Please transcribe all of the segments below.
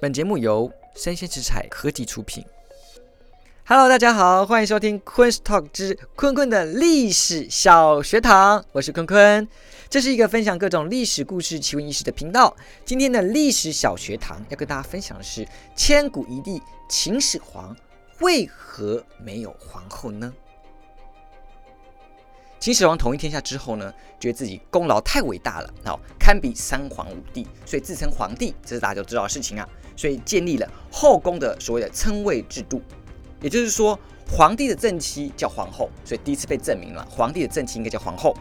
本节目由生鲜食材科技出品。Hello，大家好，欢迎收听昆 Talk 之坤坤的历史小学堂，我是坤坤。这是一个分享各种历史故事、奇闻异事的频道。今天的历史小学堂要跟大家分享的是千古一帝秦始皇为何没有皇后呢？秦始皇统一天下之后呢，觉得自己功劳太伟大了，好堪比三皇五帝，所以自称皇帝，这是大家都知道的事情啊。所以建立了后宫的所谓的称谓制度，也就是说，皇帝的正妻叫皇后，所以第一次被证明了皇帝的正妻应该叫皇后。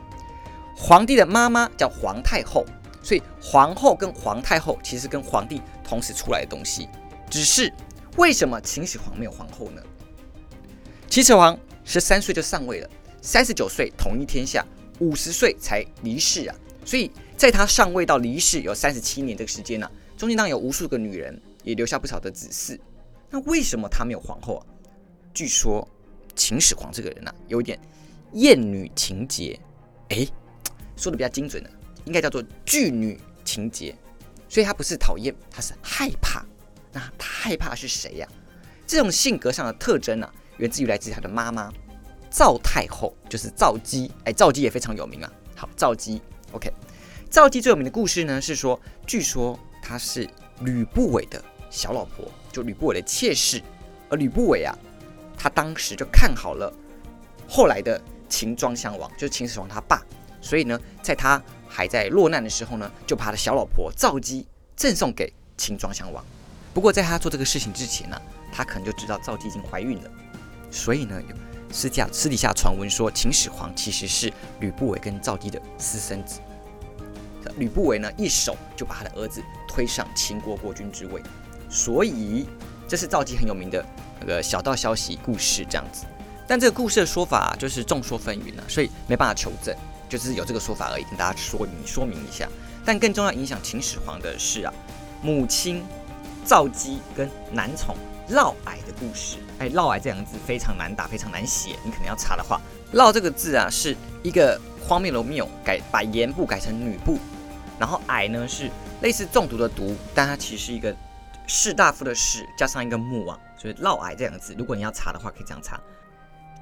皇帝的妈妈叫皇太后，所以皇后跟皇太后其实跟皇帝同时出来的东西。只是为什么秦始皇没有皇后呢？秦始皇十三岁就上位了。三十九岁统一天下，五十岁才离世啊！所以在他上位到离世有三十七年这个时间呢，中间当有无数个女人，也留下不少的子嗣。那为什么他没有皇后啊？据说秦始皇这个人呢，有点厌女情节，哎，说的比较精准的，应该叫做惧女情节。所以他不是讨厌，他是害怕。那他害怕是谁呀？这种性格上的特征呢，源自于来自他的妈妈。赵太后就是赵姬，哎，赵姬也非常有名啊。好，赵姬，OK，赵姬最有名的故事呢是说，据说她是吕不韦的小老婆，就吕不韦的妾室。而吕不韦啊，他当时就看好了后来的秦庄襄王，就是秦始皇他爸，所以呢，在他还在落难的时候呢，就把他的小老婆赵姬赠送给秦庄襄王。不过在他做这个事情之前呢，他可能就知道赵姬已经怀孕了，所以呢。私下私底下传闻说，秦始皇其实是吕不韦跟赵姬的私生子。吕不韦呢，一手就把他的儿子推上秦国国君之位，所以这是赵姬很有名的那个小道消息故事这样子。但这个故事的说法就是众说纷纭啊，所以没办法求证，就是有这个说法而已，跟大家说明说明一下。但更重要影响秦始皇的是啊，母亲赵姬跟男宠。嫪毐的故事，哎，嫪毐这两个字非常难打，非常难写。你可能要查的话，嫪这个字啊，是一个荒谬的谬，改把言部改成女部，然后矮呢是类似中毒的毒，但它其实是一个士大夫的士加上一个木啊，所以嫪毐这两个字，如果你要查的话，可以这样查。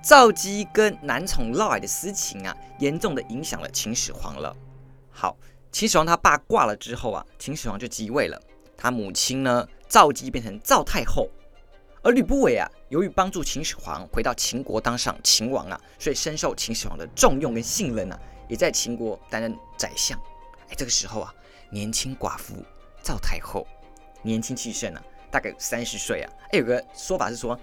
赵姬跟男宠嫪毐的私情啊，严重的影响了秦始皇了。好，秦始皇他爸挂了之后啊，秦始皇就即位了，他母亲呢，赵姬变成赵太后。而吕不韦啊，由于帮助秦始皇回到秦国当上秦王啊，所以深受秦始皇的重用跟信任啊，也在秦国担任宰相。哎，这个时候啊，年轻寡妇赵太后年轻气盛啊，大概三十岁啊。哎，有个说法是说，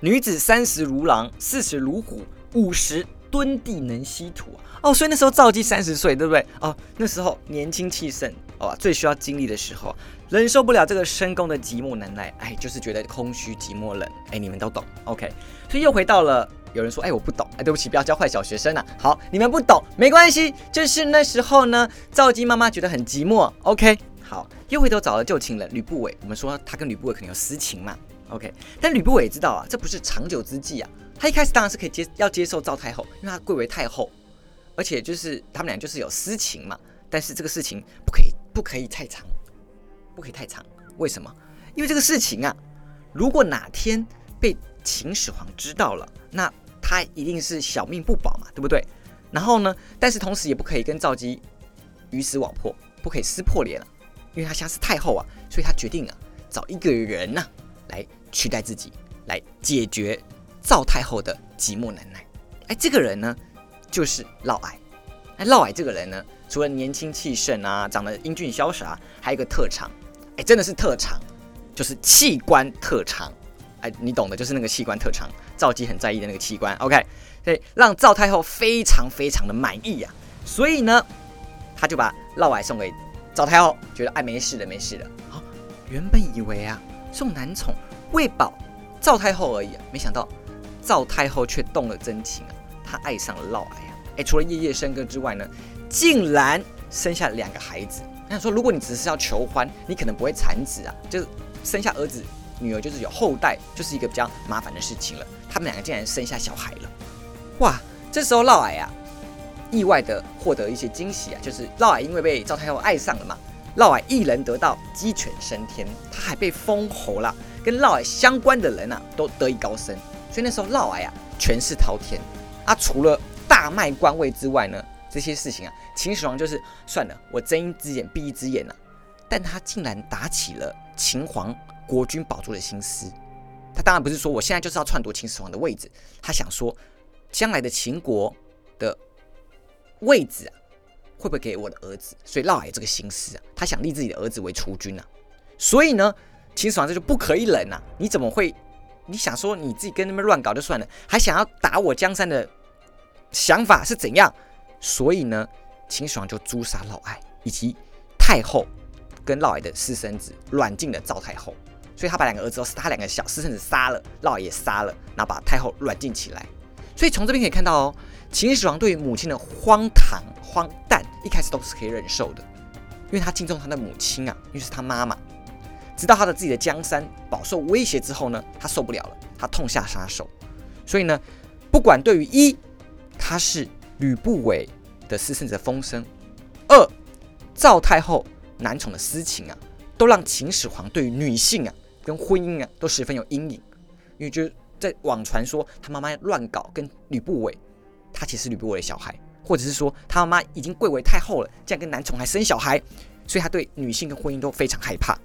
女子三十如狼，四十如虎，五十蹲地能吸土哦，所以那时候赵姬三十岁，对不对？哦，那时候年轻气盛哦，最需要精力的时候。忍受不了这个深宫的寂寞难耐，哎，就是觉得空虚、寂寞、冷，哎，你们都懂，OK。所以又回到了有人说，哎，我不懂，哎，对不起，不要教坏小学生啊。好，你们不懂没关系，就是那时候呢，赵姬妈妈觉得很寂寞，OK。好，又回头找了旧情人吕不韦，我们说他跟吕不韦可能有私情嘛，OK。但吕不韦知道啊，这不是长久之计啊。他一开始当然是可以接要接受赵太后，因为她贵为太后，而且就是他们俩就是有私情嘛。但是这个事情不可以不可以太长。不可以太长，为什么？因为这个事情啊，如果哪天被秦始皇知道了，那他一定是小命不保嘛，对不对？然后呢，但是同时也不可以跟赵姬鱼死网破，不可以撕破脸了，因为他像是太后啊，所以他决定啊，找一个人呐来取代自己，来解决赵太后的寂寞难耐。哎，这个人呢，就是嫪毐。哎，嫪毐这个人呢，除了年轻气盛啊，长得英俊潇洒，还有一个特长。哎，真的是特长，就是器官特长。哎，你懂的，就是那个器官特长。赵姬很在意的那个器官。OK，所以让赵太后非常非常的满意呀。所以呢，他就把嫪毐送给赵太后，觉得哎没事的，没事的。好，原本以为啊送男宠喂饱赵太后而已，没想到赵太后却动了真情啊，她爱上了嫪毐啊。哎，除了夜夜笙歌之外呢，竟然生下两个孩子。那说，如果你只是要求欢，你可能不会产子啊，就是生下儿子、女儿，就是有后代，就是一个比较麻烦的事情了。他们两个竟然生下小孩了，哇！这时候嫪毐啊，意外的获得一些惊喜啊，就是嫪毐因为被赵太后爱上了嘛，嫪毐一人得道，鸡犬升天，他还被封侯了，跟嫪毐相关的人啊都得以高升，所以那时候嫪毐啊权势滔天啊，除了大卖官位之外呢，这些事情啊，秦始皇就是算了，我睁一只眼闭一只眼啊，但他竟然打起了秦皇国君宝座的心思，他当然不是说我现在就是要篡夺秦始皇的位置，他想说将来的秦国的位置啊。会不会给我的儿子？所以嫪毐这个心思啊，他想立自己的儿子为储君啊。所以呢，秦始皇这就不可以忍呐！你怎么会？你想说你自己跟他们乱搞就算了，还想要打我江山的想法是怎样？所以呢，秦始皇就诛杀嫪毐以及太后跟嫪毐的私生子软禁了赵太后。所以他把两个儿子都是他两个小私生子杀了，嫪毐也杀了，然后把太后软禁起来。所以从这边可以看到哦，秦始皇对于母亲的荒唐荒诞。一开始都是可以忍受的，因为他敬重他的母亲啊，因为是他妈妈。直到他的自己的江山饱受威胁之后呢，他受不了了，他痛下杀手。所以呢，不管对于一，他是吕不韦的私生子风声；二，赵太后男宠的私情啊，都让秦始皇对于女性啊跟婚姻啊都十分有阴影。因为就在网传说他妈妈乱搞跟吕不韦，他其实吕不韦的小孩。或者是说他妈妈已经贵为太后了，竟然跟男宠还生小孩，所以他对女性跟婚姻都非常害怕，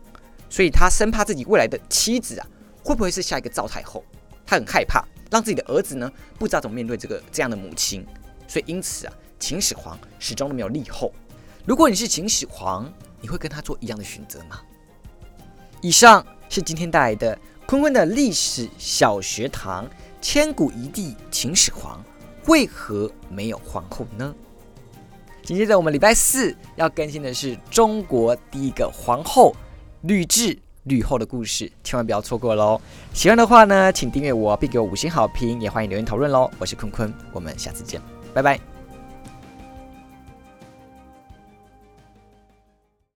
所以他生怕自己未来的妻子啊会不会是下一个赵太后，他很害怕让自己的儿子呢不知道怎么面对这个这样的母亲，所以因此啊秦始皇始终都没有立后。如果你是秦始皇，你会跟他做一样的选择吗？以上是今天带来的坤坤的历史小学堂，千古一帝秦始皇。为何没有皇后呢？紧接着我们礼拜四要更新的是中国第一个皇后吕雉吕后的故事，千万不要错过喽！喜欢的话呢，请订阅我并给我五星好评，也欢迎留言讨论喽！我是坤坤，我们下次见，拜拜。